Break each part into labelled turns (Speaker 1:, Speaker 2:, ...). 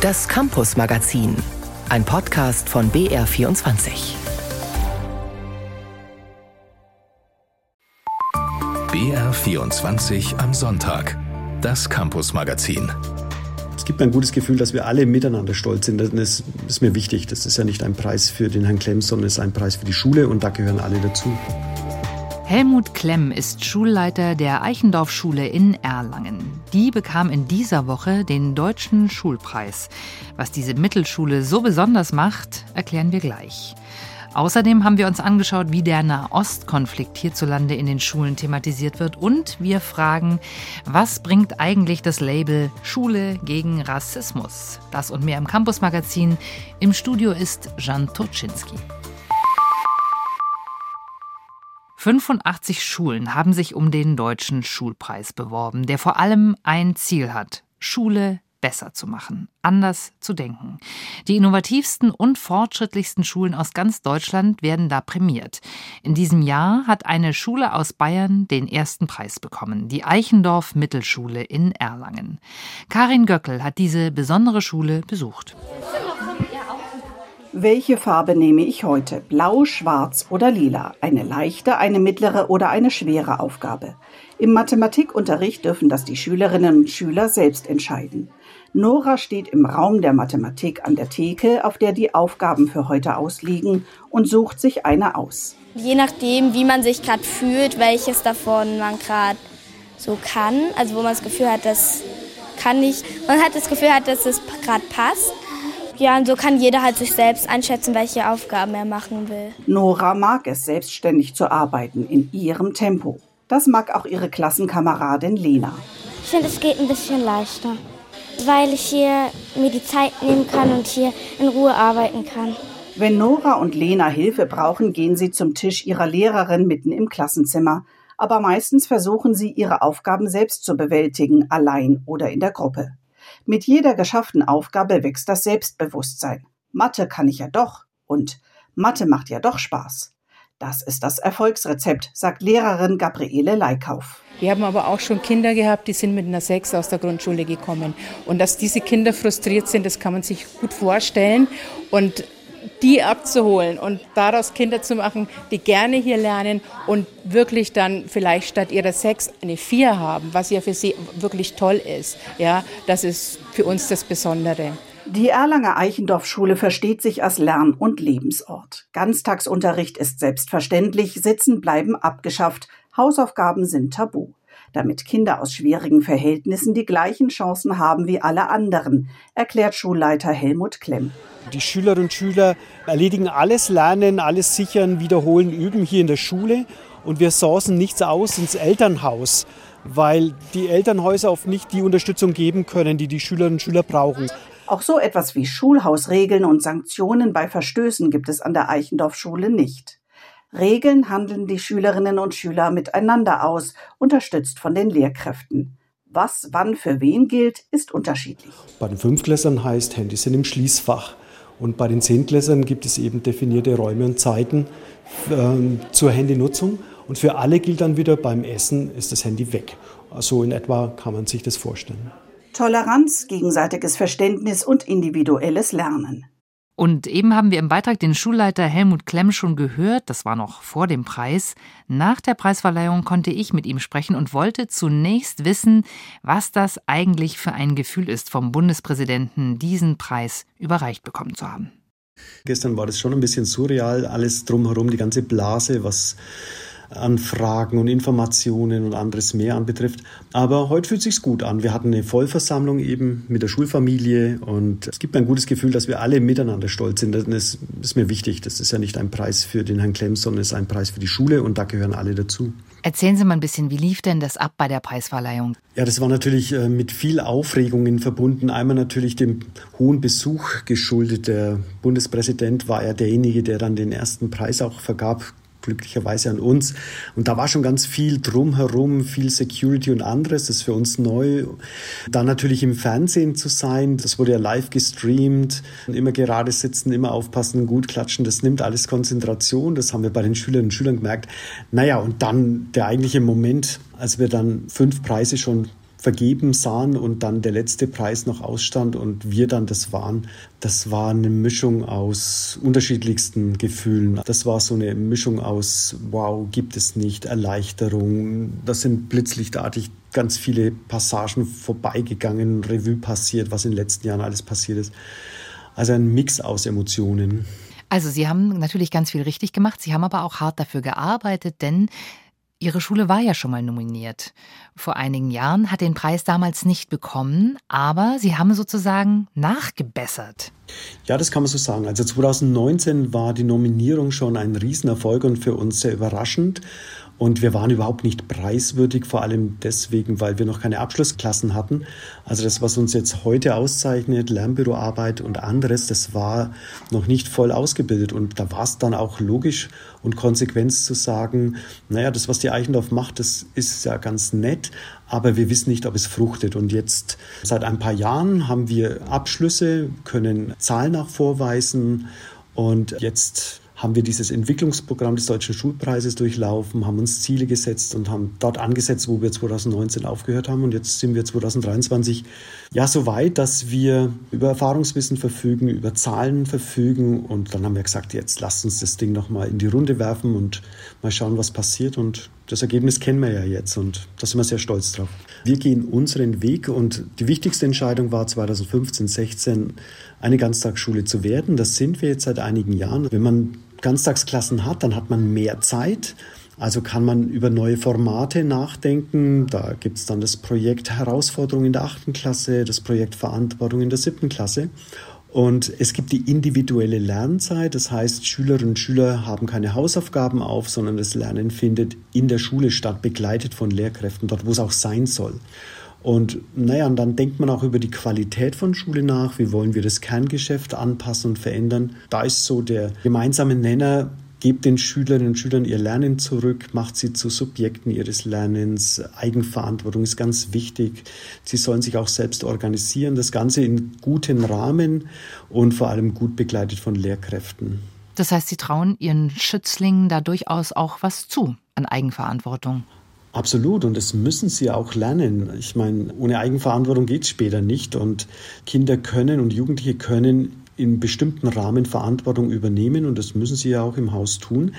Speaker 1: Das Campus Magazin, ein Podcast von BR24.
Speaker 2: BR24 am Sonntag. Das Campus Magazin.
Speaker 3: Es gibt mir ein gutes Gefühl, dass wir alle miteinander stolz sind. Das ist mir wichtig. Das ist ja nicht ein Preis für den Herrn Klemm, sondern es ist ein Preis für die Schule und da gehören alle dazu.
Speaker 4: Helmut Klemm ist Schulleiter der Eichendorff-Schule in Erlangen. Die bekam in dieser Woche den Deutschen Schulpreis. Was diese Mittelschule so besonders macht, erklären wir gleich. Außerdem haben wir uns angeschaut, wie der Nahostkonflikt hierzulande in den Schulen thematisiert wird und wir fragen, was bringt eigentlich das Label Schule gegen Rassismus? Das und mehr im Campus-Magazin. Im Studio ist Jan Toczynski. 85 Schulen haben sich um den Deutschen Schulpreis beworben, der vor allem ein Ziel hat, Schule besser zu machen, anders zu denken. Die innovativsten und fortschrittlichsten Schulen aus ganz Deutschland werden da prämiert. In diesem Jahr hat eine Schule aus Bayern den ersten Preis bekommen, die Eichendorff Mittelschule in Erlangen. Karin Göckel hat diese besondere Schule besucht.
Speaker 5: Welche Farbe nehme ich heute? Blau, schwarz oder lila? Eine leichte, eine mittlere oder eine schwere Aufgabe? Im Mathematikunterricht dürfen das die Schülerinnen und Schüler selbst entscheiden. Nora steht im Raum der Mathematik an der Theke, auf der die Aufgaben für heute ausliegen, und sucht sich eine aus.
Speaker 6: Je nachdem, wie man sich gerade fühlt, welches davon man gerade so kann, also wo man das Gefühl hat, das kann ich, man hat das Gefühl hat, dass es gerade passt ja, und so kann jeder halt sich selbst einschätzen, welche Aufgaben er machen will.
Speaker 5: Nora mag es, selbstständig zu arbeiten, in ihrem Tempo. Das mag auch ihre Klassenkameradin Lena.
Speaker 7: Ich finde, es geht ein bisschen leichter, weil ich hier mir die Zeit nehmen kann und hier in Ruhe arbeiten kann.
Speaker 5: Wenn Nora und Lena Hilfe brauchen, gehen sie zum Tisch ihrer Lehrerin mitten im Klassenzimmer. Aber meistens versuchen sie, ihre Aufgaben selbst zu bewältigen, allein oder in der Gruppe. Mit jeder geschafften Aufgabe wächst das Selbstbewusstsein. Mathe kann ich ja doch und Mathe macht ja doch Spaß. Das ist das Erfolgsrezept, sagt Lehrerin Gabriele Leikauf.
Speaker 8: Wir haben aber auch schon Kinder gehabt, die sind mit einer Sechs aus der Grundschule gekommen. Und dass diese Kinder frustriert sind, das kann man sich gut vorstellen. Und die abzuholen und daraus Kinder zu machen, die gerne hier lernen und wirklich dann vielleicht statt ihrer sechs eine vier haben, was ja für sie wirklich toll ist. Ja, das ist für uns das Besondere.
Speaker 5: Die Erlanger Eichendorff-Schule versteht sich als Lern- und Lebensort. Ganztagsunterricht ist selbstverständlich, Sitzen bleiben abgeschafft, Hausaufgaben sind tabu damit Kinder aus schwierigen Verhältnissen die gleichen Chancen haben wie alle anderen, erklärt Schulleiter Helmut Klemm.
Speaker 3: Die Schülerinnen und Schüler erledigen alles Lernen, alles Sichern, Wiederholen, Üben hier in der Schule und wir sourcen nichts aus ins Elternhaus, weil die Elternhäuser oft nicht die Unterstützung geben können, die die Schülerinnen und Schüler brauchen.
Speaker 5: Auch so etwas wie Schulhausregeln und Sanktionen bei Verstößen gibt es an der Eichendorff-Schule nicht. Regeln handeln die Schülerinnen und Schüler miteinander aus, unterstützt von den Lehrkräften. Was wann für wen gilt, ist unterschiedlich.
Speaker 3: Bei den Fünfklässern heißt, Handys sind im Schließfach. Und bei den Zehntklässern gibt es eben definierte Räume und Zeiten äh, zur Handynutzung. Und für alle gilt dann wieder, beim Essen ist das Handy weg. So also in etwa kann man sich das vorstellen.
Speaker 5: Toleranz, gegenseitiges Verständnis und individuelles Lernen.
Speaker 4: Und eben haben wir im Beitrag den Schulleiter Helmut Klemm schon gehört, das war noch vor dem Preis. Nach der Preisverleihung konnte ich mit ihm sprechen und wollte zunächst wissen, was das eigentlich für ein Gefühl ist, vom Bundespräsidenten diesen Preis überreicht bekommen zu haben.
Speaker 3: Gestern war das schon ein bisschen surreal, alles drumherum, die ganze Blase, was an Fragen und Informationen und anderes mehr anbetrifft. Aber heute fühlt sich's gut an. Wir hatten eine Vollversammlung eben mit der Schulfamilie und es gibt mir ein gutes Gefühl, dass wir alle miteinander stolz sind. Das ist mir wichtig. Das ist ja nicht ein Preis für den Herrn Klemm, sondern es ist ein Preis für die Schule und da gehören alle dazu.
Speaker 4: Erzählen Sie mal ein bisschen, wie lief denn das ab bei der Preisverleihung?
Speaker 3: Ja, das war natürlich äh, mit viel Aufregungen verbunden. Einmal natürlich dem hohen Besuch geschuldet. Der Bundespräsident war ja derjenige, der dann den ersten Preis auch vergab, glücklicherweise an uns. Und da war schon ganz viel drumherum, viel Security und anderes. Das ist für uns neu. Dann natürlich im Fernsehen zu sein. Das wurde ja live gestreamt. Immer gerade sitzen, immer aufpassen, gut klatschen. Das nimmt alles Konzentration. Das haben wir bei den Schülerinnen und Schülern gemerkt. Naja, und dann der eigentliche Moment, als wir dann fünf Preise schon vergeben sahen und dann der letzte Preis noch ausstand und wir dann das waren, das war eine Mischung aus unterschiedlichsten Gefühlen. Das war so eine Mischung aus, wow, gibt es nicht, Erleichterung. Das sind blitzlichtartig ganz viele Passagen vorbeigegangen, Revue passiert, was in den letzten Jahren alles passiert ist. Also ein Mix aus Emotionen.
Speaker 4: Also Sie haben natürlich ganz viel richtig gemacht, Sie haben aber auch hart dafür gearbeitet, denn Ihre Schule war ja schon mal nominiert. Vor einigen Jahren hat den Preis damals nicht bekommen, aber Sie haben sozusagen nachgebessert.
Speaker 3: Ja, das kann man so sagen. Also 2019 war die Nominierung schon ein Riesenerfolg und für uns sehr überraschend. Und wir waren überhaupt nicht preiswürdig, vor allem deswegen, weil wir noch keine Abschlussklassen hatten. Also das, was uns jetzt heute auszeichnet, Lernbüroarbeit und anderes, das war noch nicht voll ausgebildet. Und da war es dann auch logisch und konsequent zu sagen, naja, das, was die Eichendorf macht, das ist ja ganz nett, aber wir wissen nicht, ob es fruchtet. Und jetzt seit ein paar Jahren haben wir Abschlüsse, können Zahlen auch vorweisen und jetzt haben wir dieses Entwicklungsprogramm des Deutschen Schulpreises durchlaufen, haben uns Ziele gesetzt und haben dort angesetzt, wo wir 2019 aufgehört haben. Und jetzt sind wir 2023 ja so weit, dass wir über Erfahrungswissen verfügen, über Zahlen verfügen. Und dann haben wir gesagt, jetzt lasst uns das Ding nochmal in die Runde werfen und mal schauen, was passiert. Und das Ergebnis kennen wir ja jetzt und da sind wir sehr stolz drauf. Wir gehen unseren Weg und die wichtigste Entscheidung war 2015, 16 eine Ganztagsschule zu werden. Das sind wir jetzt seit einigen Jahren. Wenn man Ganztagsklassen hat, dann hat man mehr Zeit. Also kann man über neue Formate nachdenken. Da gibt es dann das Projekt Herausforderung in der achten Klasse, das Projekt Verantwortung in der siebten Klasse. Und es gibt die individuelle Lernzeit, das heißt, Schülerinnen und Schüler haben keine Hausaufgaben auf, sondern das Lernen findet in der Schule statt, begleitet von Lehrkräften, dort wo es auch sein soll. Und naja, und dann denkt man auch über die Qualität von Schule nach. Wie wollen wir das Kerngeschäft anpassen und verändern? Da ist so der gemeinsame Nenner, gebt den Schülerinnen und Schülern ihr Lernen zurück, macht sie zu Subjekten ihres Lernens. Eigenverantwortung ist ganz wichtig. Sie sollen sich auch selbst organisieren. Das Ganze in guten Rahmen und vor allem gut begleitet von Lehrkräften.
Speaker 4: Das heißt, Sie trauen Ihren Schützlingen da durchaus auch was zu an Eigenverantwortung.
Speaker 3: Absolut, und das müssen sie auch lernen. Ich meine, ohne Eigenverantwortung geht es später nicht. Und Kinder können und Jugendliche können in bestimmten Rahmen Verantwortung übernehmen und das müssen sie ja auch im Haus tun.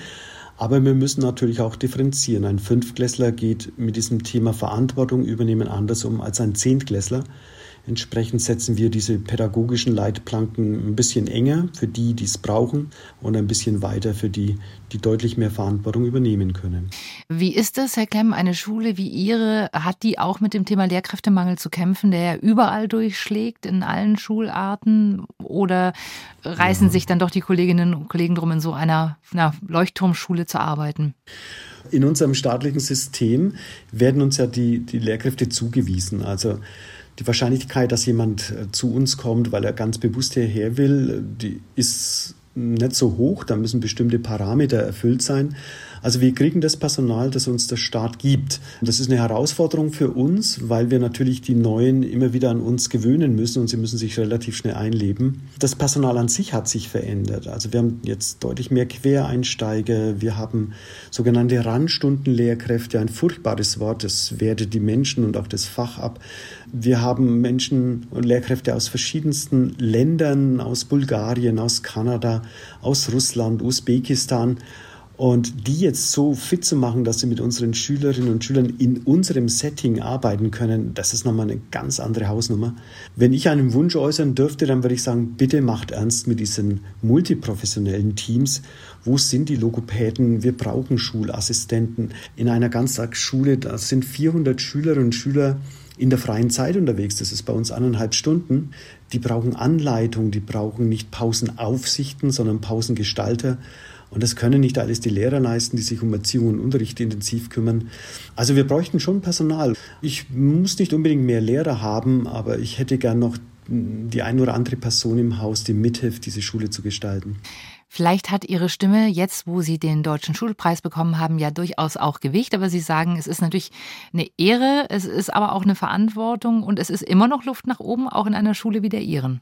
Speaker 3: Aber wir müssen natürlich auch differenzieren. Ein Fünftklässler geht mit diesem Thema Verantwortung übernehmen anders um als ein Zehntklässler. Entsprechend setzen wir diese pädagogischen Leitplanken ein bisschen enger für die, die es brauchen und ein bisschen weiter für die, die deutlich mehr Verantwortung übernehmen können.
Speaker 4: Wie ist das, Herr Klemm? Eine Schule wie Ihre, hat die auch mit dem Thema Lehrkräftemangel zu kämpfen, der ja überall durchschlägt, in allen Schularten? Oder reißen ja. sich dann doch die Kolleginnen und Kollegen drum, in so einer, einer Leuchtturmschule zu arbeiten?
Speaker 3: In unserem staatlichen System werden uns ja die, die Lehrkräfte zugewiesen. Also die Wahrscheinlichkeit, dass jemand äh, zu uns kommt, weil er ganz bewusst hierher will, die ist nicht so hoch. Da müssen bestimmte Parameter erfüllt sein. Also wir kriegen das Personal, das uns der Staat gibt. Das ist eine Herausforderung für uns, weil wir natürlich die Neuen immer wieder an uns gewöhnen müssen und sie müssen sich relativ schnell einleben. Das Personal an sich hat sich verändert. Also wir haben jetzt deutlich mehr Quereinsteiger. Wir haben sogenannte Randstundenlehrkräfte, ein furchtbares Wort. Das wertet die Menschen und auch das Fach ab. Wir haben Menschen und Lehrkräfte aus verschiedensten Ländern, aus Bulgarien, aus Kanada, aus Russland, Usbekistan. Und die jetzt so fit zu machen, dass sie mit unseren Schülerinnen und Schülern in unserem Setting arbeiten können, das ist nochmal eine ganz andere Hausnummer. Wenn ich einen Wunsch äußern dürfte, dann würde ich sagen, bitte macht ernst mit diesen multiprofessionellen Teams. Wo sind die Logopäden? Wir brauchen Schulassistenten. In einer Ganztagsschule, da sind 400 Schülerinnen und Schüler in der freien Zeit unterwegs. Das ist bei uns anderthalb Stunden. Die brauchen Anleitung, die brauchen nicht Pausenaufsichten, sondern Pausengestalter. Und das können nicht alles die Lehrer leisten, die sich um Erziehung und Unterricht intensiv kümmern. Also wir bräuchten schon Personal. Ich muss nicht unbedingt mehr Lehrer haben, aber ich hätte gern noch die ein oder andere Person im Haus, die mithilft, diese Schule zu gestalten.
Speaker 4: Vielleicht hat Ihre Stimme jetzt, wo Sie den Deutschen Schulpreis bekommen haben, ja durchaus auch Gewicht. Aber Sie sagen, es ist natürlich eine Ehre, es ist aber auch eine Verantwortung und es ist immer noch Luft nach oben, auch in einer Schule wie der Ihren.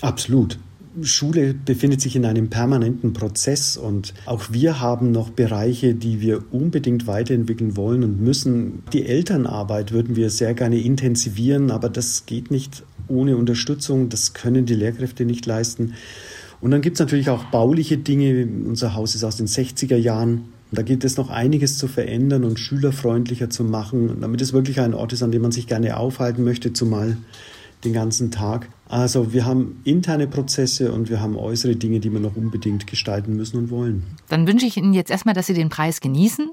Speaker 3: Absolut Schule befindet sich in einem permanenten Prozess und auch wir haben noch Bereiche, die wir unbedingt weiterentwickeln wollen und müssen. Die Elternarbeit würden wir sehr gerne intensivieren, aber das geht nicht ohne Unterstützung. Das können die Lehrkräfte nicht leisten. Und dann gibt es natürlich auch bauliche Dinge. Unser Haus ist aus den 60er Jahren. Da gibt es noch einiges zu verändern und schülerfreundlicher zu machen, damit es wirklich ein Ort ist, an dem man sich gerne aufhalten möchte, zumal den ganzen Tag. Also wir haben interne Prozesse und wir haben äußere Dinge, die wir noch unbedingt gestalten müssen und wollen.
Speaker 4: Dann wünsche ich Ihnen jetzt erstmal, dass Sie den Preis genießen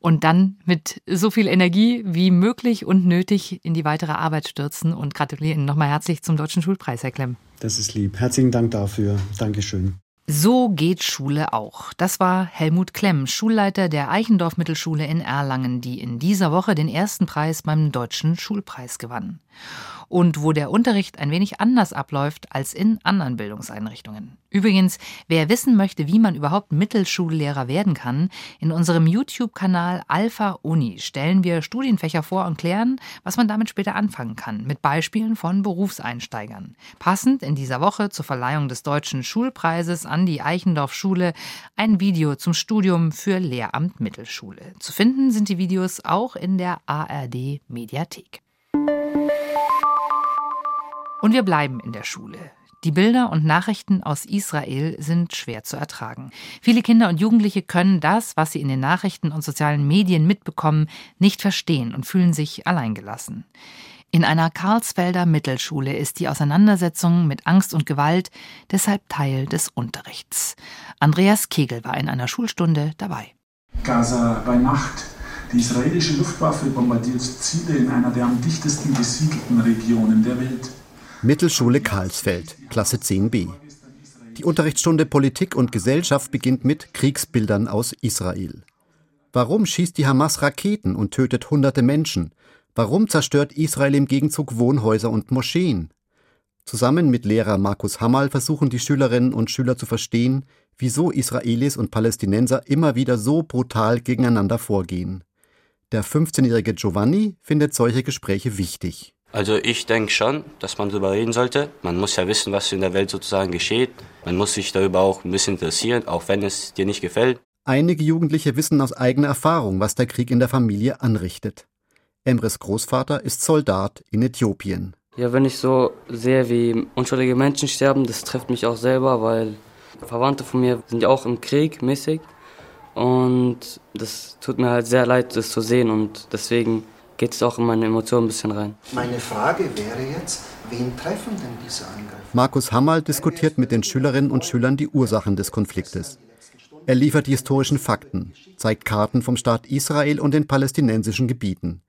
Speaker 4: und dann mit so viel Energie wie möglich und nötig in die weitere Arbeit stürzen und gratuliere Ihnen nochmal herzlich zum Deutschen Schulpreis, Herr Klemm.
Speaker 3: Das ist lieb. Herzlichen Dank dafür. Dankeschön.
Speaker 4: So geht Schule auch. Das war Helmut Klemm, Schulleiter der Eichendorf Mittelschule in Erlangen, die in dieser Woche den ersten Preis beim Deutschen Schulpreis gewann und wo der Unterricht ein wenig anders abläuft als in anderen Bildungseinrichtungen. Übrigens, wer wissen möchte, wie man überhaupt Mittelschullehrer werden kann, in unserem YouTube-Kanal Alpha Uni stellen wir Studienfächer vor und klären, was man damit später anfangen kann, mit Beispielen von Berufseinsteigern. Passend in dieser Woche zur Verleihung des Deutschen Schulpreises an die Eichendorf Schule ein Video zum Studium für Lehramt Mittelschule. Zu finden sind die Videos auch in der ARD Mediathek. Und wir bleiben in der Schule. Die Bilder und Nachrichten aus Israel sind schwer zu ertragen. Viele Kinder und Jugendliche können das, was sie in den Nachrichten und sozialen Medien mitbekommen, nicht verstehen und fühlen sich alleingelassen. In einer Karlsfelder Mittelschule ist die Auseinandersetzung mit Angst und Gewalt deshalb Teil des Unterrichts. Andreas Kegel war in einer Schulstunde dabei.
Speaker 9: Gaza bei Nacht. Die israelische Luftwaffe bombardiert Ziele in einer der am dichtesten besiedelten Regionen der Welt.
Speaker 10: Mittelschule Karlsfeld, Klasse 10b. Die Unterrichtsstunde Politik und Gesellschaft beginnt mit Kriegsbildern aus Israel. Warum schießt die Hamas Raketen und tötet hunderte Menschen? Warum zerstört Israel im Gegenzug Wohnhäuser und Moscheen? Zusammen mit Lehrer Markus Hammerl versuchen die Schülerinnen und Schüler zu verstehen, wieso Israelis und Palästinenser immer wieder so brutal gegeneinander vorgehen. Der 15-jährige Giovanni findet solche Gespräche wichtig.
Speaker 11: Also ich denke schon, dass man darüber reden sollte. Man muss ja wissen, was in der Welt sozusagen geschieht. Man muss sich darüber auch ein bisschen interessieren, auch wenn es dir nicht gefällt.
Speaker 10: Einige Jugendliche wissen aus eigener Erfahrung, was der Krieg in der Familie anrichtet. Emres Großvater ist Soldat in Äthiopien.
Speaker 12: Ja, wenn ich so sehe, wie unschuldige Menschen sterben, das trifft mich auch selber, weil Verwandte von mir sind ja auch im Krieg mäßig. Und das tut mir halt sehr leid, das zu sehen. Und deswegen geht es auch in meine Emotionen ein bisschen rein.
Speaker 13: Meine Frage wäre jetzt, wen treffen denn diese Angriffe?
Speaker 10: Markus Hammerl diskutiert mit den Schülerinnen und Schülern die Ursachen des Konfliktes. Er liefert die historischen Fakten, zeigt Karten vom Staat Israel und den palästinensischen Gebieten.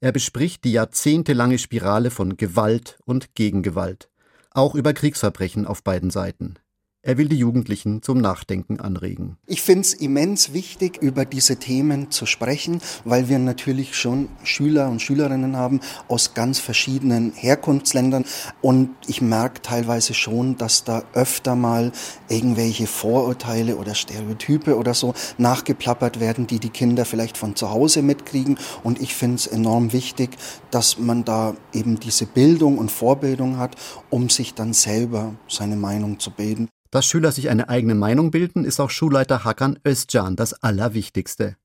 Speaker 10: Er bespricht die jahrzehntelange Spirale von Gewalt und Gegengewalt, auch über Kriegsverbrechen auf beiden Seiten. Er will die Jugendlichen zum Nachdenken anregen.
Speaker 13: Ich finde es immens wichtig, über diese Themen zu sprechen, weil wir natürlich schon Schüler und Schülerinnen haben aus ganz verschiedenen Herkunftsländern. Und ich merke teilweise schon, dass da öfter mal irgendwelche Vorurteile oder Stereotype oder so nachgeplappert werden, die die Kinder vielleicht von zu Hause mitkriegen. Und ich finde es enorm wichtig, dass man da eben diese Bildung und Vorbildung hat, um sich dann selber seine Meinung zu bilden.
Speaker 10: Dass Schüler sich eine eigene Meinung bilden, ist auch Schulleiter Hakan Özcan das Allerwichtigste.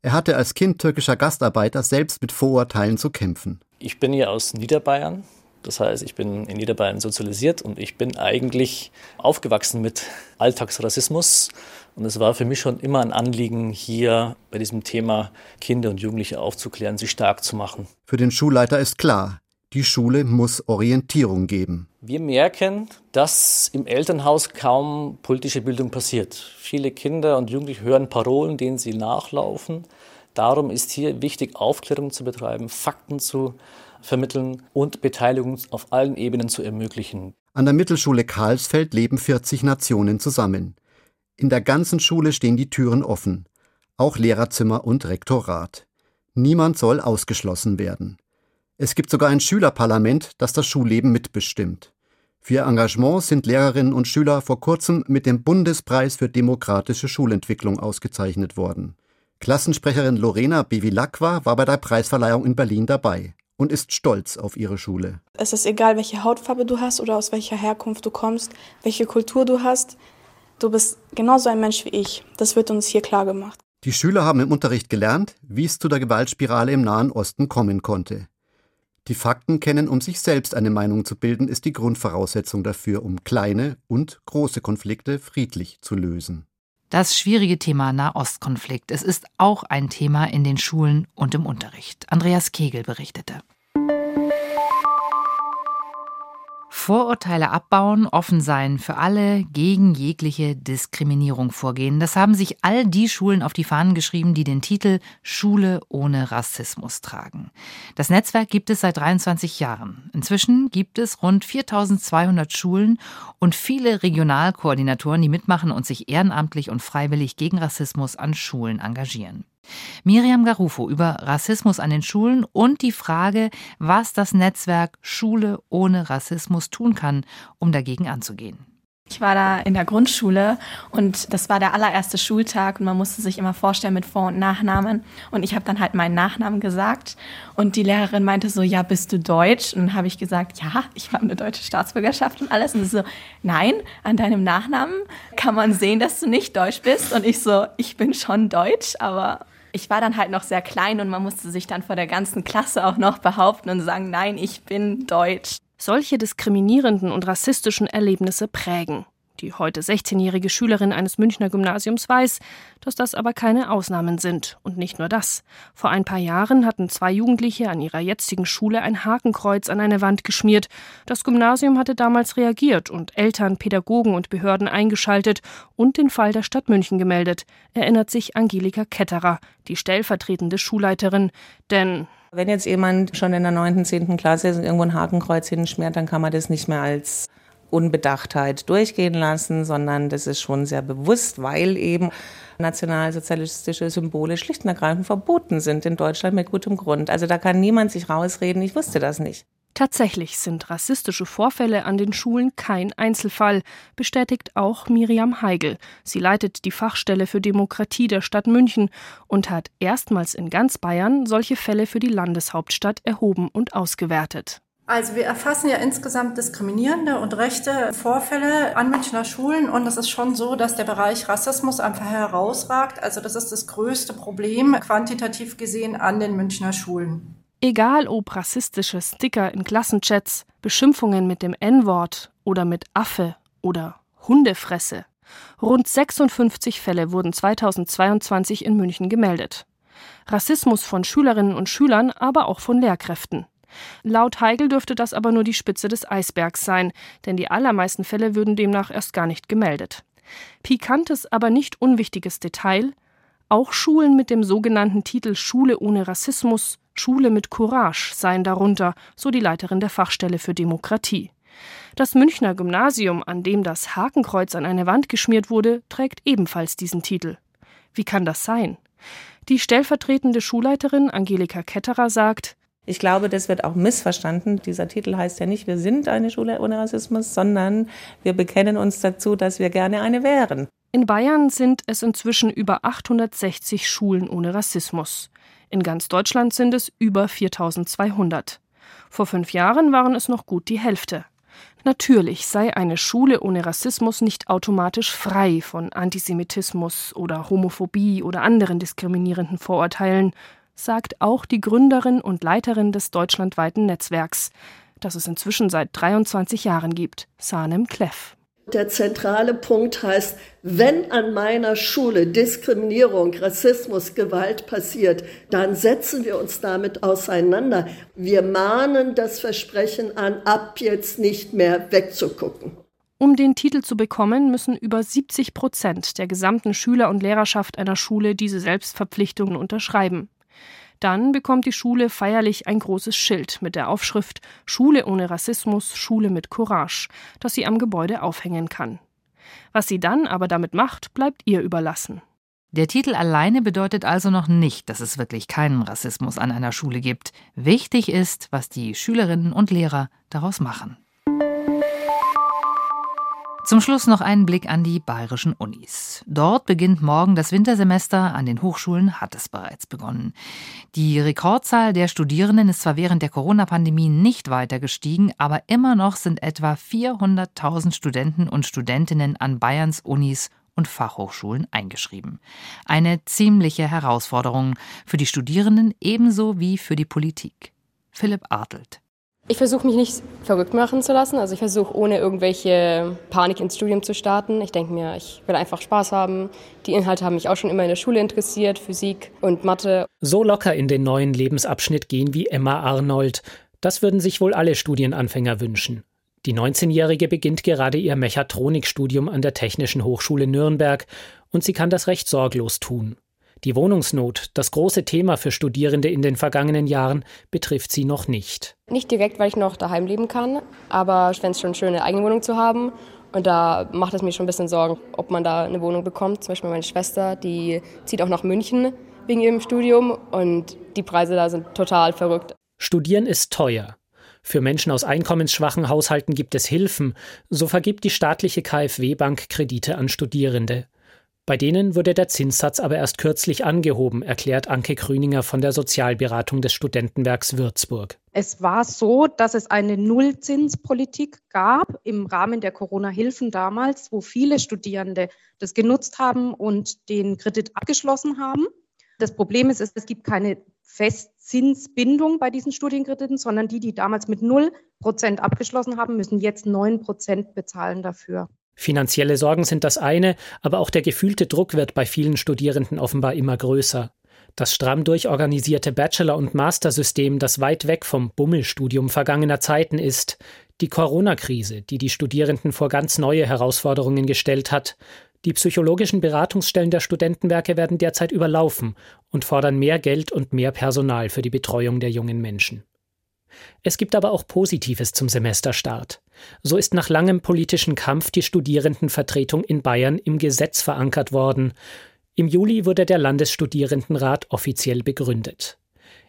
Speaker 10: Er hatte als Kind türkischer Gastarbeiter selbst mit Vorurteilen zu kämpfen.
Speaker 14: Ich bin ja aus Niederbayern. Das heißt, ich bin in Niederbayern sozialisiert und ich bin eigentlich aufgewachsen mit Alltagsrassismus. Und es war für mich schon immer ein Anliegen, hier bei diesem Thema Kinder und Jugendliche aufzuklären, sie stark zu machen.
Speaker 10: Für den Schulleiter ist klar, die Schule muss Orientierung geben.
Speaker 14: Wir merken, dass im Elternhaus kaum politische Bildung passiert. Viele Kinder und Jugendliche hören Parolen, denen sie nachlaufen. Darum ist hier wichtig, Aufklärung zu betreiben, Fakten zu vermitteln und Beteiligung auf allen Ebenen zu ermöglichen.
Speaker 10: An der Mittelschule Karlsfeld leben 40 Nationen zusammen. In der ganzen Schule stehen die Türen offen, auch Lehrerzimmer und Rektorat. Niemand soll ausgeschlossen werden. Es gibt sogar ein Schülerparlament, das das Schulleben mitbestimmt. Für ihr Engagement sind Lehrerinnen und Schüler vor kurzem mit dem Bundespreis für demokratische Schulentwicklung ausgezeichnet worden. Klassensprecherin Lorena Bevilacqua war bei der Preisverleihung in Berlin dabei und ist stolz auf ihre Schule.
Speaker 15: Es ist egal, welche Hautfarbe du hast oder aus welcher Herkunft du kommst, welche Kultur du hast. Du bist genauso ein Mensch wie ich. Das wird uns hier klar gemacht.
Speaker 10: Die Schüler haben im Unterricht gelernt, wie es zu der Gewaltspirale im Nahen Osten kommen konnte. Die Fakten kennen, um sich selbst eine Meinung zu bilden, ist die Grundvoraussetzung dafür, um kleine und große Konflikte friedlich zu lösen.
Speaker 4: Das schwierige Thema Nahostkonflikt. Es ist auch ein Thema in den Schulen und im Unterricht. Andreas Kegel berichtete. Vorurteile abbauen, offen sein für alle, gegen jegliche Diskriminierung vorgehen. Das haben sich all die Schulen auf die Fahnen geschrieben, die den Titel Schule ohne Rassismus tragen. Das Netzwerk gibt es seit 23 Jahren. Inzwischen gibt es rund 4200 Schulen und viele Regionalkoordinatoren, die mitmachen und sich ehrenamtlich und freiwillig gegen Rassismus an Schulen engagieren. Miriam Garufo über Rassismus an den Schulen und die Frage, was das Netzwerk Schule ohne Rassismus tun kann, um dagegen anzugehen.
Speaker 16: Ich war da in der Grundschule und das war der allererste Schultag und man musste sich immer vorstellen mit Vor- und Nachnamen. Und ich habe dann halt meinen Nachnamen gesagt und die Lehrerin meinte so, ja, bist du deutsch? Und dann habe ich gesagt, ja, ich habe eine deutsche Staatsbürgerschaft und alles. Und sie so, nein, an deinem Nachnamen kann man sehen, dass du nicht deutsch bist. Und ich so, ich bin schon deutsch, aber ich war dann halt noch sehr klein und man musste sich dann vor der ganzen Klasse auch noch behaupten und sagen, nein, ich bin deutsch.
Speaker 17: Solche diskriminierenden und rassistischen Erlebnisse prägen. Die heute 16-jährige Schülerin eines Münchner Gymnasiums weiß, dass das aber keine Ausnahmen sind. Und nicht nur das. Vor ein paar Jahren hatten zwei Jugendliche an ihrer jetzigen Schule ein Hakenkreuz an eine Wand geschmiert. Das Gymnasium hatte damals reagiert und Eltern, Pädagogen und Behörden eingeschaltet und den Fall der Stadt München gemeldet, erinnert sich Angelika Ketterer, die stellvertretende Schulleiterin. Denn
Speaker 18: wenn jetzt jemand schon in der 9., 10. Klasse irgendwo ein Hakenkreuz hinschmiert, dann kann man das nicht mehr als Unbedachtheit durchgehen lassen, sondern das ist schon sehr bewusst, weil eben nationalsozialistische Symbole schlicht und ergreifend verboten sind in Deutschland mit gutem Grund. Also da kann niemand sich rausreden, ich wusste das nicht.
Speaker 17: Tatsächlich sind rassistische Vorfälle an den Schulen kein Einzelfall, bestätigt auch Miriam Heigel. Sie leitet die Fachstelle für Demokratie der Stadt München und hat erstmals in ganz Bayern solche Fälle für die Landeshauptstadt erhoben und ausgewertet.
Speaker 19: Also wir erfassen ja insgesamt diskriminierende und rechte Vorfälle an Münchner Schulen und es ist schon so, dass der Bereich Rassismus einfach herausragt. Also das ist das größte Problem quantitativ gesehen an den Münchner Schulen.
Speaker 17: Egal ob rassistische Sticker in Klassenchats, Beschimpfungen mit dem N-Wort oder mit Affe oder Hundefresse. Rund 56 Fälle wurden 2022 in München gemeldet. Rassismus von Schülerinnen und Schülern, aber auch von Lehrkräften. Laut Heigel dürfte das aber nur die Spitze des Eisbergs sein, denn die allermeisten Fälle würden demnach erst gar nicht gemeldet. Pikantes, aber nicht unwichtiges Detail: Auch Schulen mit dem sogenannten Titel Schule ohne Rassismus, Schule mit Courage seien darunter, so die Leiterin der Fachstelle für Demokratie. Das Münchner Gymnasium, an dem das Hakenkreuz an eine Wand geschmiert wurde, trägt ebenfalls diesen Titel. Wie kann das sein? Die stellvertretende Schulleiterin Angelika Ketterer sagt,
Speaker 18: ich glaube, das wird auch missverstanden. Dieser Titel heißt ja nicht, wir sind eine Schule ohne Rassismus, sondern wir bekennen uns dazu, dass wir gerne eine wären.
Speaker 17: In Bayern sind es inzwischen über 860 Schulen ohne Rassismus. In ganz Deutschland sind es über 4200. Vor fünf Jahren waren es noch gut die Hälfte. Natürlich sei eine Schule ohne Rassismus nicht automatisch frei von Antisemitismus oder Homophobie oder anderen diskriminierenden Vorurteilen, sagt auch die Gründerin und Leiterin des deutschlandweiten Netzwerks, das es inzwischen seit 23 Jahren gibt, Sanem Kleff.
Speaker 20: Der zentrale Punkt heißt, wenn an meiner Schule Diskriminierung, Rassismus, Gewalt passiert, dann setzen wir uns damit auseinander. Wir mahnen das Versprechen an, ab jetzt nicht mehr wegzugucken.
Speaker 17: Um den Titel zu bekommen, müssen über 70 Prozent der gesamten Schüler und Lehrerschaft einer Schule diese Selbstverpflichtungen unterschreiben. Dann bekommt die Schule feierlich ein großes Schild mit der Aufschrift Schule ohne Rassismus, Schule mit Courage, das sie am Gebäude aufhängen kann. Was sie dann aber damit macht, bleibt ihr überlassen.
Speaker 4: Der Titel alleine bedeutet also noch nicht, dass es wirklich keinen Rassismus an einer Schule gibt. Wichtig ist, was die Schülerinnen und Lehrer daraus machen. Zum Schluss noch ein Blick an die bayerischen Unis. Dort beginnt morgen das Wintersemester, an den Hochschulen hat es bereits begonnen. Die Rekordzahl der Studierenden ist zwar während der Corona-Pandemie nicht weiter gestiegen, aber immer noch sind etwa 400.000 Studenten und Studentinnen an Bayerns Unis und Fachhochschulen eingeschrieben. Eine ziemliche Herausforderung für die Studierenden ebenso wie für die Politik. Philipp Artelt.
Speaker 21: Ich versuche mich nicht verrückt machen zu lassen. Also ich versuche ohne irgendwelche Panik ins Studium zu starten. Ich denke mir, ich will einfach Spaß haben. Die Inhalte haben mich auch schon immer in der Schule interessiert, Physik und Mathe.
Speaker 22: So locker in den neuen Lebensabschnitt gehen wie Emma Arnold. Das würden sich wohl alle Studienanfänger wünschen. Die 19-Jährige beginnt gerade ihr Mechatronikstudium an der Technischen Hochschule Nürnberg und sie kann das recht sorglos tun. Die Wohnungsnot, das große Thema für Studierende in den vergangenen Jahren, betrifft sie noch nicht.
Speaker 21: Nicht direkt, weil ich noch daheim leben kann, aber ich fände es schon schön, eine eigene Wohnung zu haben. Und da macht es mir schon ein bisschen Sorgen, ob man da eine Wohnung bekommt. Zum Beispiel meine Schwester, die zieht auch nach München wegen ihrem Studium und die Preise da sind total verrückt.
Speaker 22: Studieren ist teuer. Für Menschen aus einkommensschwachen Haushalten gibt es Hilfen. So vergibt die staatliche KfW-Bank Kredite an Studierende. Bei denen wurde der Zinssatz aber erst kürzlich angehoben, erklärt Anke Grüninger von der Sozialberatung des Studentenwerks Würzburg.
Speaker 23: Es war so, dass es eine Nullzinspolitik gab im Rahmen der Corona-Hilfen damals, wo viele Studierende das genutzt haben und den Kredit abgeschlossen haben. Das Problem ist, es gibt keine Festzinsbindung bei diesen Studienkrediten, sondern die, die damals mit 0 Prozent abgeschlossen haben, müssen jetzt 9 Prozent bezahlen dafür.
Speaker 22: Finanzielle Sorgen sind das eine, aber auch der gefühlte Druck wird bei vielen Studierenden offenbar immer größer. Das stramm durchorganisierte Bachelor- und Mastersystem, das weit weg vom Bummelstudium vergangener Zeiten ist, die Corona-Krise, die die Studierenden vor ganz neue Herausforderungen gestellt hat, die psychologischen Beratungsstellen der Studentenwerke werden derzeit überlaufen und fordern mehr Geld und mehr Personal für die Betreuung der jungen Menschen. Es gibt aber auch Positives zum Semesterstart. So ist nach langem politischen Kampf die Studierendenvertretung in Bayern im Gesetz verankert worden. Im Juli wurde der Landesstudierendenrat offiziell begründet.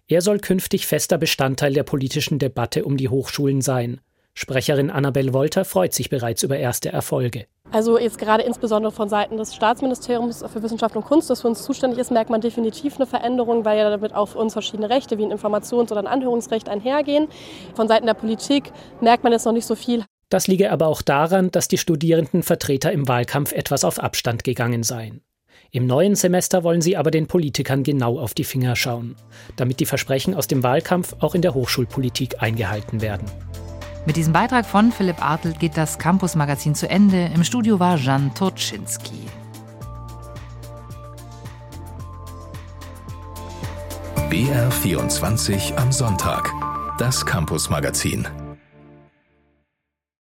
Speaker 22: Er soll künftig fester Bestandteil der politischen Debatte um die Hochschulen sein. Sprecherin Annabel Wolter freut sich bereits über erste Erfolge.
Speaker 24: Also jetzt gerade insbesondere von Seiten des Staatsministeriums für Wissenschaft und Kunst, das für uns zuständig ist, merkt man definitiv eine Veränderung, weil ja damit auf uns verschiedene Rechte wie ein Informations- oder ein Anhörungsrecht einhergehen. Von Seiten der Politik merkt man jetzt noch nicht so viel.
Speaker 22: Das liege aber auch daran, dass die Studierendenvertreter im Wahlkampf etwas auf Abstand gegangen seien. Im neuen Semester wollen sie aber den Politikern genau auf die Finger schauen, damit die Versprechen aus dem Wahlkampf auch in der Hochschulpolitik eingehalten werden.
Speaker 4: Mit diesem Beitrag von Philipp Artelt geht das Campus-Magazin zu Ende. Im Studio war Jan Turczynski.
Speaker 2: BR24 am Sonntag. Das Campus-Magazin.